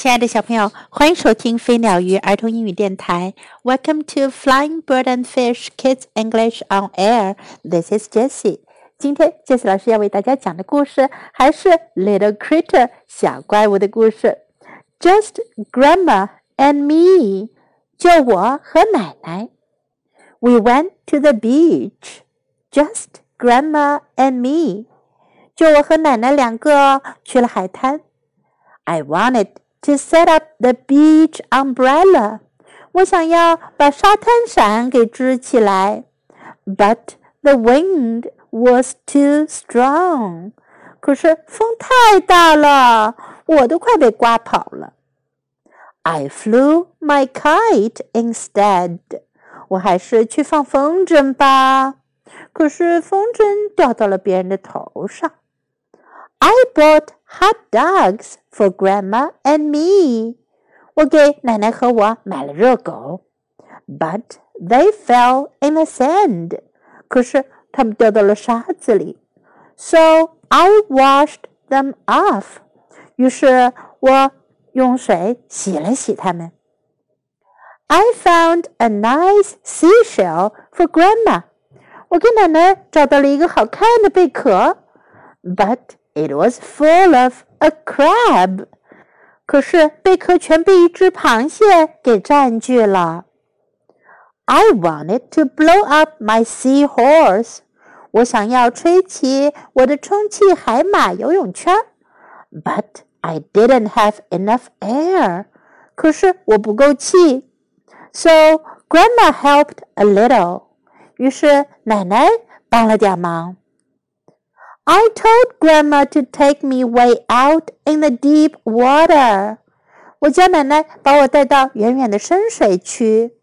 亲爱的小朋友，欢迎收听飞鸟鱼儿童英语电台。Welcome to Flying Bird and Fish Kids English on Air. This is Jessie. 今天 Jessie 老师要为大家讲的故事还是 Little Critter 小怪物的故事。Just Grandma and me，就我和奶奶。We went to the beach. Just Grandma and me，就我和奶奶两个去了海滩。I wanted to set up the beach umbrella. 我想要把沙滩伞给支起来，but the wind was too strong. 可是风太大了，我都快被刮跑了。I flew my kite instead. 我还是去放风筝吧。可是风筝掉到了别人的头上。I bought hot dogs for Grandma and me. 我给奶奶和我买了热狗，but they fell in the sand. 可是它们掉到了沙子里，so I washed them off. 于是我用水洗了洗它们。I found a nice seashell for Grandma. 我给奶奶找到了一个好看的贝壳，but it was full of a crab。可是贝壳全被一只螃蟹给占据了。I wanted to blow up my sea horse。我想要吹起我的充气海马游泳圈，but I didn't have enough air。可是我不够气，so Grandma helped a little。于是奶奶帮了点忙。 I told Grandma to take me way out in the deep water。我叫奶奶把我带到远远的深水区，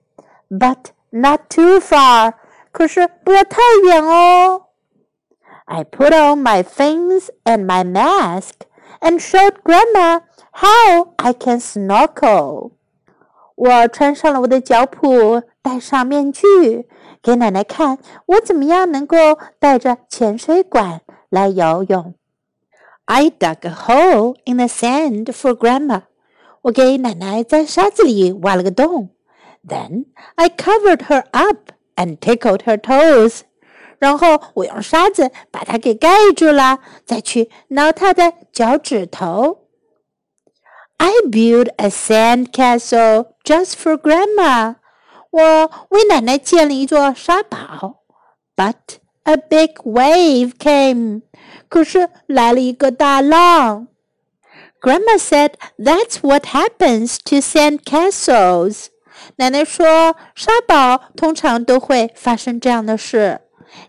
but not too far。可是不要太远哦。I put on my fins and my mask and showed Grandma how I can snorkel。我穿上了我的脚蹼，戴上面具，给奶奶看我怎么样能够带着潜水管 来游泳。I dug a hole in the sand for Grandma。我给奶奶在沙子里挖了个洞。Then I covered her up and tickled her toes。然后我用沙子把它给盖住了，再去挠它的脚趾头。I built a sand castle just for Grandma。我为奶奶建了一座沙堡，but a big wave came。可是来了一个大浪。Grandma said that's what happens to sand castles。奶奶说，沙堡通常都会发生这样的事。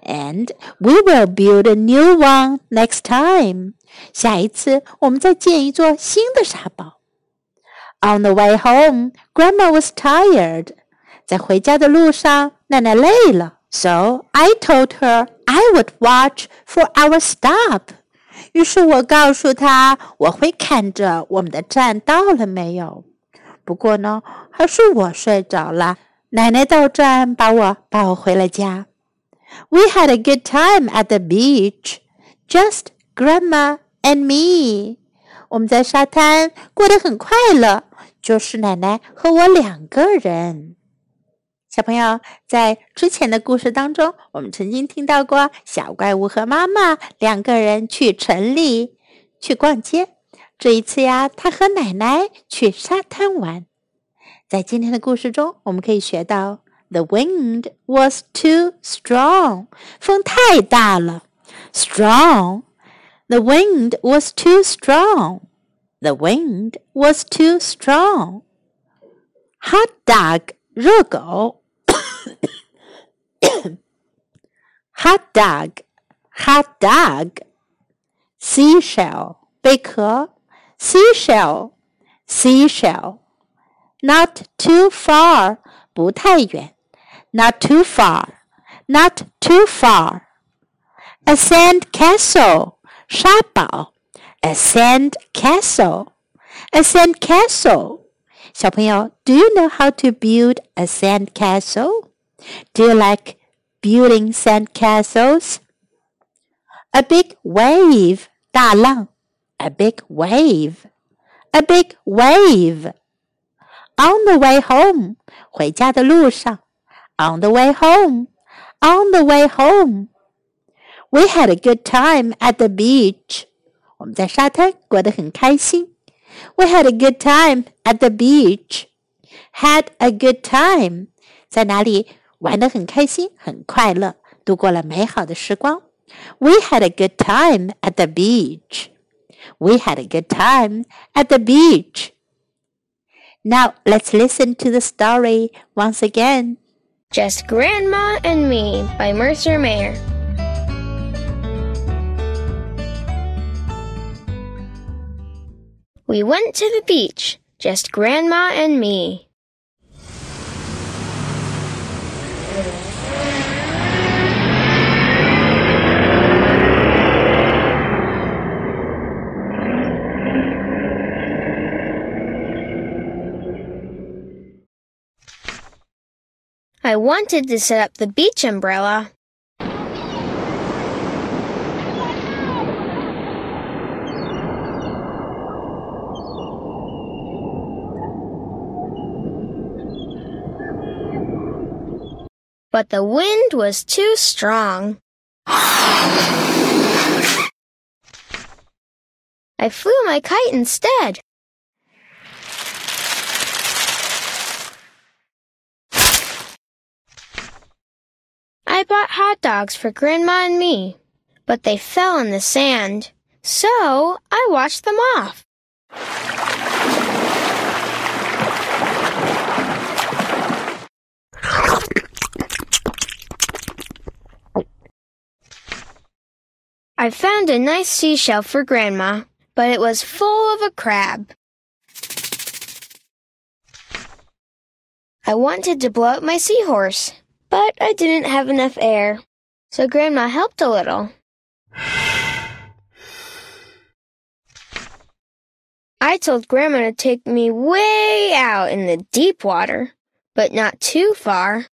And we will build a new one next time。下一次我们再建一座新的沙堡。On the way home, Grandma was tired. 在回家的路上，奶奶累了 ，so I told her I would watch for our stop。于是我告诉她，我会看着我们的站到了没有。不过呢，还是我睡着了。奶奶到站把我抱回了家。We had a good time at the beach, just Grandma and me。我们在沙滩过得很快乐，就是奶奶和我两个人。 小朋友，在之前的故事当中，我们曾经听到过小怪物和妈妈两个人去城里去逛街。这一次呀，他和奶奶去沙滩玩。在今天的故事中，我们可以学到：The wind was too strong，风太大了。Strong。The wind was too strong. The wind was too strong. Hot dog 热狗 hot dog, hot dog. Seashell, 贝壳 seashell, seashell. Not too far, 不太远 not too far, not too far. A sand castle, 沙堡 a sand castle, a sand castle. 小朋友，Do you know how to build a sand castle? Do you like building sand castles? A big wave, 大浪 a big wave. a big wave. On the way home, 回家的路上。On the way home, on the way home. We had a good time at the beach. 我们在沙滩过得很开心。We had a good time at the beach. Had a good time. 在哪里 玩得很开心，很快乐，度过了美好的时光。We had a good time at the beach. We had a good time at the beach. Now let's listen to the story once again. Just Grandma and Me by Mercer Mayer. We went to the beach, just Grandma and me. Wanted to set up the beach umbrella. But the wind was too strong. I flew my kite instead. I bought hot dogs for Grandma and me, but they fell in the sand, so I washed them off. I found a nice seashell for Grandma, but it was full of a crab. I wanted to blow up my seahorse, but I didn't have enough air, so Grandma helped a little. I told Grandma to take me way out in the deep water, but not too far.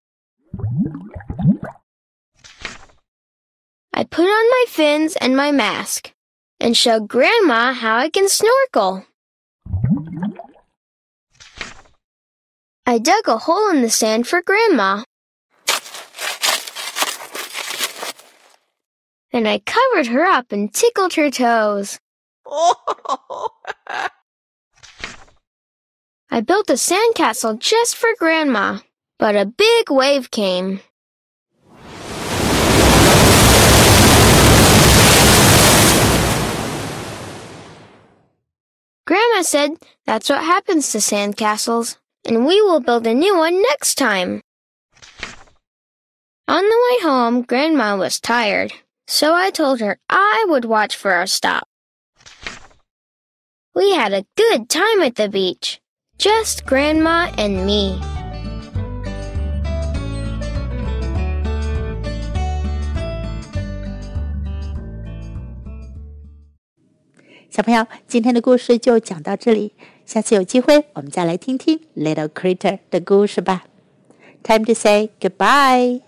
I put on my fins and my mask and showed Grandma how I can snorkel. I dug a hole in the sand for Grandma. And I covered her up and tickled her toes. I built a sandcastle just for Grandma, but a big wave came. Grandma said that's what happens to sandcastles, and we will build a new one next time. On the way home, Grandma was tired. So I told her I would watch for our stop. We had a good time at the beach, just Grandma and me. 小朋友，今天的故事就讲到这里，下次有机会我们再来听听 Little Critter 的故事吧。Time to say goodbye.